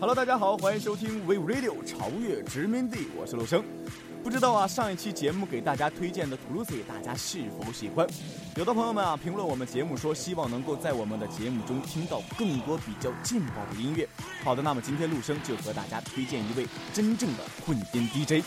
Hello，大家好，欢迎收听 We Radio 超越殖民地，我是陆生。不知道啊，上一期节目给大家推荐的 t u l u s 大家是否喜欢？有的朋友们啊，评论我们节目说希望能够在我们的节目中听到更多比较劲爆的音乐。好的，那么今天陆生就和大家推荐一位真正的混音 DJ。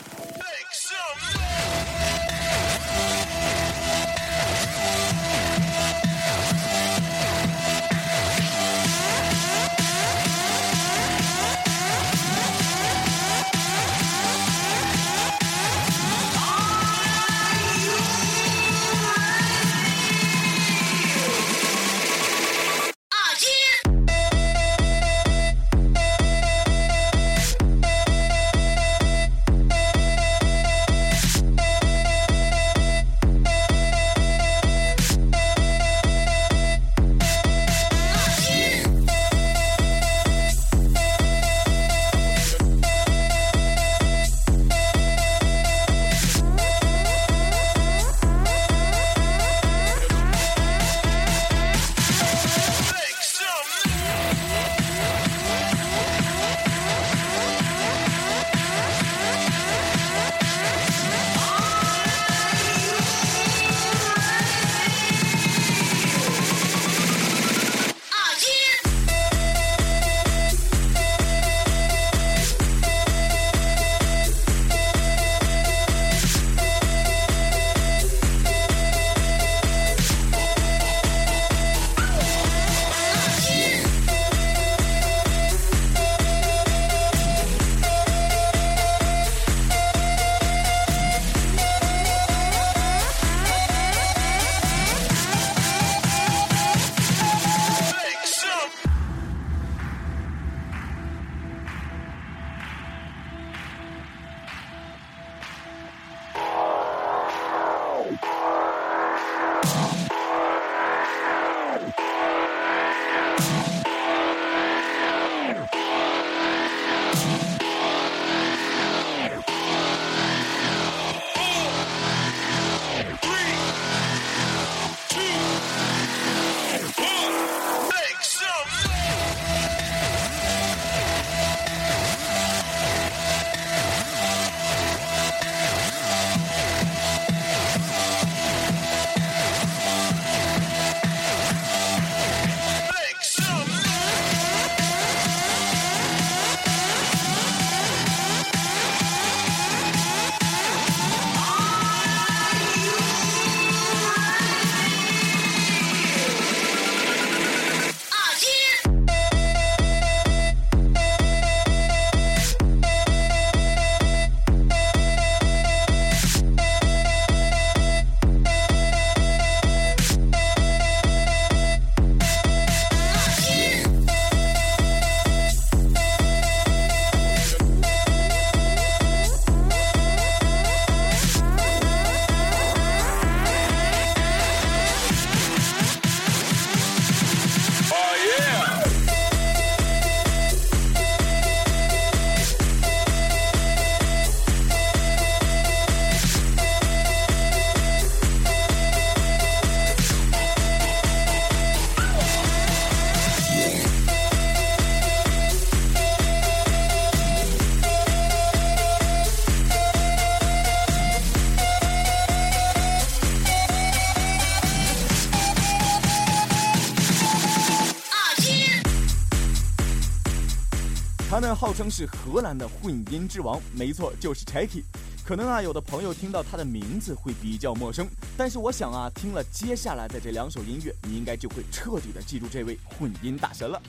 他呢号称是荷兰的混音之王，没错，就是 Checky。可能啊，有的朋友听到他的名字会比较陌生，但是我想啊，听了接下来的这两首音乐，你应该就会彻底的记住这位混音大神了。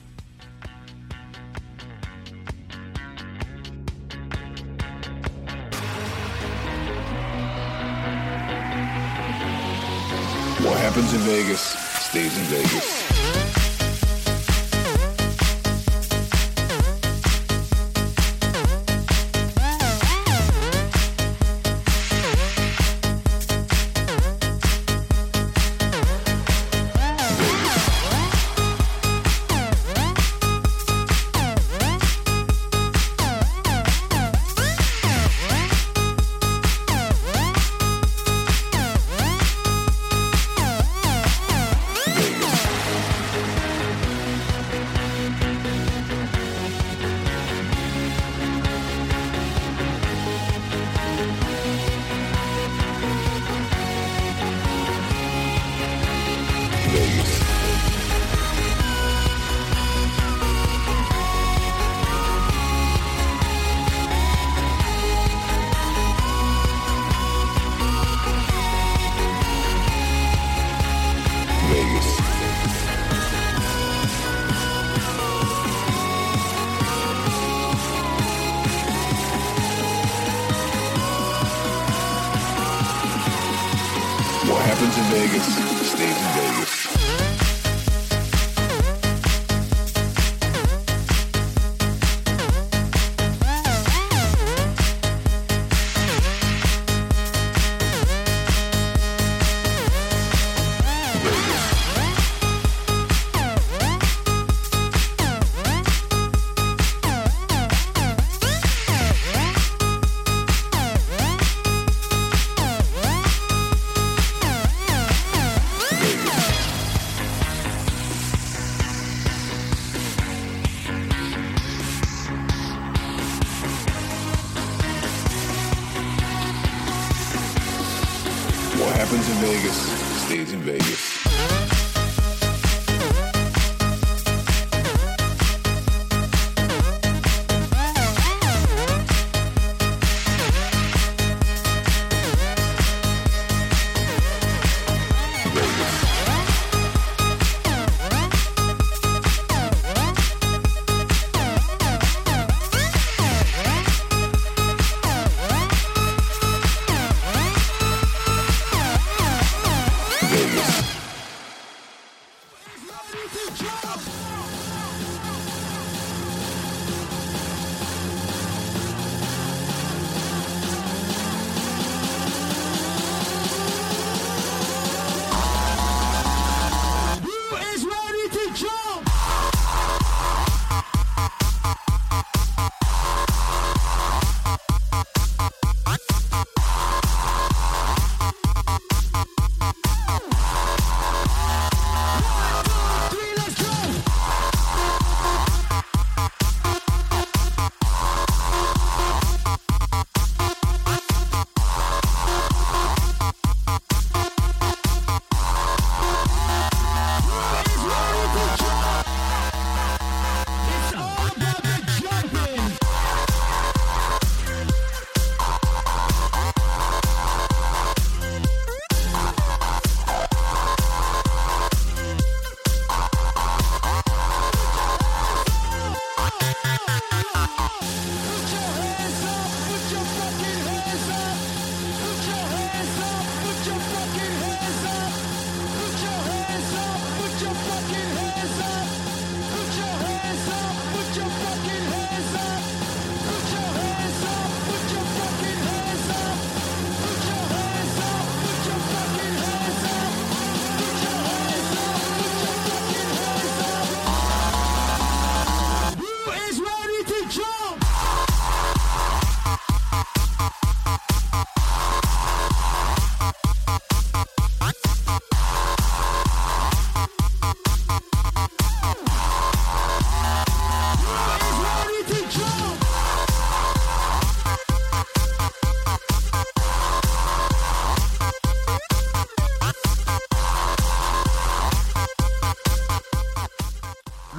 What happens in Vegas stays in Vegas. What happens in Vegas? What happens in Vegas stays in Vegas.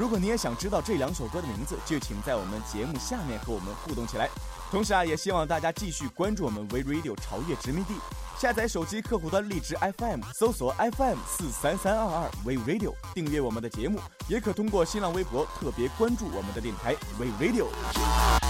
如果你也想知道这两首歌的名字，就请在我们节目下面和我们互动起来。同时啊，也希望大家继续关注我们 We Radio 超越殖民地，下载手机客户端荔枝 FM，搜索 FM 四三三二二 We Radio，订阅我们的节目，也可通过新浪微博特别关注我们的电台 We Radio。